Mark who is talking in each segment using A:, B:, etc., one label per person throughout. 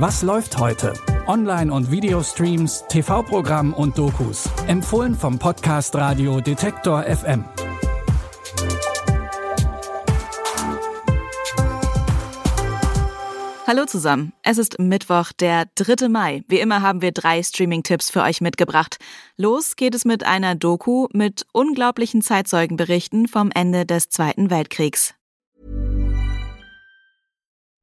A: Was läuft heute? Online- und Videostreams, TV-Programm und Dokus. Empfohlen vom Podcast Radio Detektor FM.
B: Hallo zusammen. Es ist Mittwoch, der 3. Mai. Wie immer haben wir drei Streaming-Tipps für euch mitgebracht. Los geht es mit einer Doku mit unglaublichen Zeitzeugenberichten vom Ende des Zweiten Weltkriegs.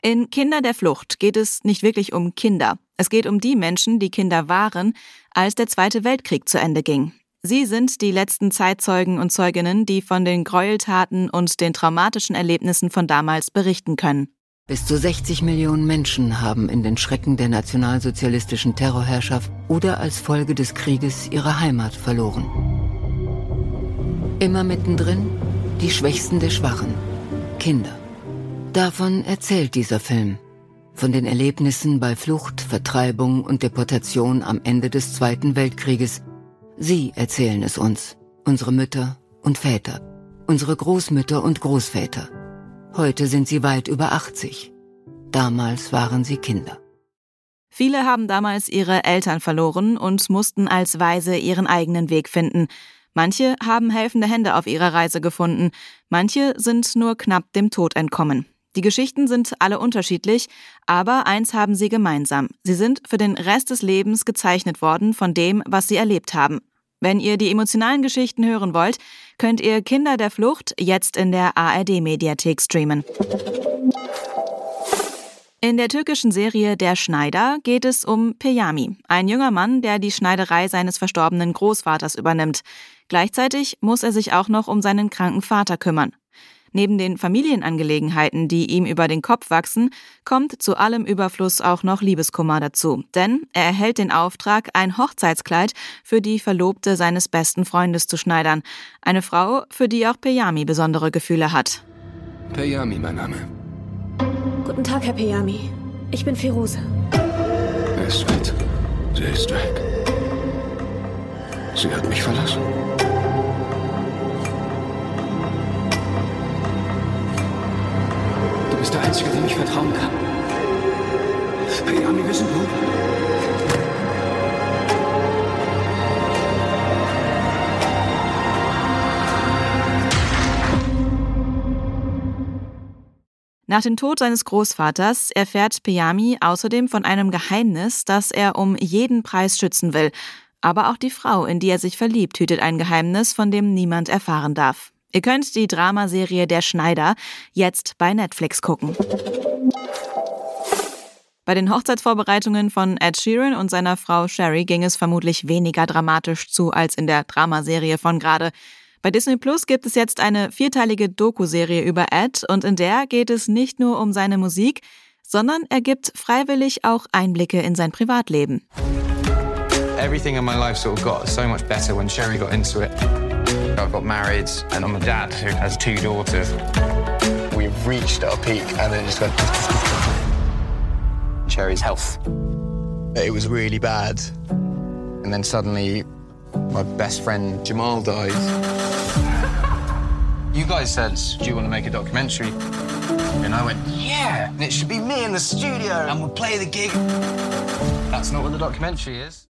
B: In Kinder der Flucht geht es nicht wirklich um Kinder. Es geht um die Menschen, die Kinder waren, als der Zweite Weltkrieg zu Ende ging. Sie sind die letzten Zeitzeugen und Zeuginnen, die von den Gräueltaten und den traumatischen Erlebnissen von damals berichten können.
C: Bis zu 60 Millionen Menschen haben in den Schrecken der nationalsozialistischen Terrorherrschaft oder als Folge des Krieges ihre Heimat verloren. Immer mittendrin die Schwächsten der Schwachen, Kinder. Davon erzählt dieser Film. Von den Erlebnissen bei Flucht, Vertreibung und Deportation am Ende des Zweiten Weltkrieges. Sie erzählen es uns, unsere Mütter und Väter, unsere Großmütter und Großväter. Heute sind sie weit über 80. Damals waren sie Kinder.
B: Viele haben damals ihre Eltern verloren und mussten als Weise ihren eigenen Weg finden. Manche haben helfende Hände auf ihrer Reise gefunden, manche sind nur knapp dem Tod entkommen. Die Geschichten sind alle unterschiedlich, aber eins haben sie gemeinsam. Sie sind für den Rest des Lebens gezeichnet worden von dem, was sie erlebt haben. Wenn ihr die emotionalen Geschichten hören wollt, könnt ihr Kinder der Flucht jetzt in der ARD-Mediathek streamen. In der türkischen Serie Der Schneider geht es um Peyami, ein junger Mann, der die Schneiderei seines verstorbenen Großvaters übernimmt. Gleichzeitig muss er sich auch noch um seinen kranken Vater kümmern. Neben den Familienangelegenheiten, die ihm über den Kopf wachsen, kommt zu allem Überfluss auch noch Liebeskummer dazu. Denn er erhält den Auftrag, ein Hochzeitskleid für die Verlobte seines besten Freundes zu schneidern. Eine Frau, für die auch Peyami besondere Gefühle hat.
D: Peyami, mein Name.
E: Guten Tag, Herr Peyami. Ich bin Firose.
D: Er ist weg. Sie ist weg. Sie hat mich verlassen. Bist der Einzige, dem ich vertrauen kann. Peyami, wir sind gut.
B: Nach dem Tod seines Großvaters erfährt Peyami außerdem von einem Geheimnis, das er um jeden Preis schützen will. Aber auch die Frau, in die er sich verliebt, hütet ein Geheimnis, von dem niemand erfahren darf. Ihr könnt die Dramaserie Der Schneider jetzt bei Netflix gucken. Bei den Hochzeitsvorbereitungen von Ed Sheeran und seiner Frau Sherry ging es vermutlich weniger dramatisch zu als in der Dramaserie von gerade. Bei Disney Plus gibt es jetzt eine vierteilige Doku-Serie über Ed und in der geht es nicht nur um seine Musik, sondern er gibt freiwillig auch Einblicke in sein Privatleben.
F: Everything in my life sort of got so much better when Sherry got into it. I got married and I'm a dad who has two daughters. We reached our peak and then it just went. Cherry's health. It was really bad. And then suddenly my best friend Jamal died. You guys said, do you want to make a documentary? And I went, yeah, and it should be me in the studio and we'll play the gig. That's not what the documentary is.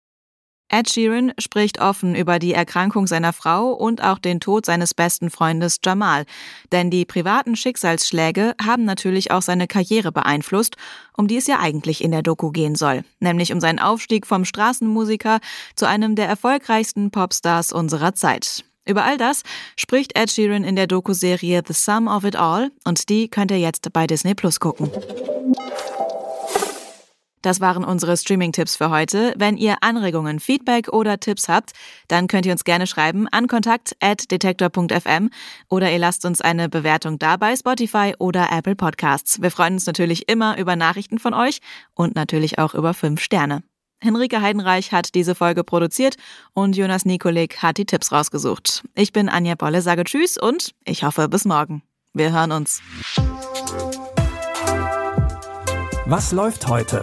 B: Ed Sheeran spricht offen über die Erkrankung seiner Frau und auch den Tod seines besten Freundes Jamal. Denn die privaten Schicksalsschläge haben natürlich auch seine Karriere beeinflusst, um die es ja eigentlich in der Doku gehen soll. Nämlich um seinen Aufstieg vom Straßenmusiker zu einem der erfolgreichsten Popstars unserer Zeit. Über all das spricht Ed Sheeran in der Doku-Serie The Sum of It All und die könnt ihr jetzt bei Disney Plus gucken. Das waren unsere Streaming-Tipps für heute. Wenn ihr Anregungen, Feedback oder Tipps habt, dann könnt ihr uns gerne schreiben an kontakt@detektor.fm oder ihr lasst uns eine Bewertung da bei Spotify oder Apple Podcasts. Wir freuen uns natürlich immer über Nachrichten von euch und natürlich auch über fünf Sterne. Henrike Heidenreich hat diese Folge produziert und Jonas Nikolik hat die Tipps rausgesucht. Ich bin Anja Bolle, sage Tschüss und ich hoffe bis morgen. Wir hören uns.
A: Was läuft heute?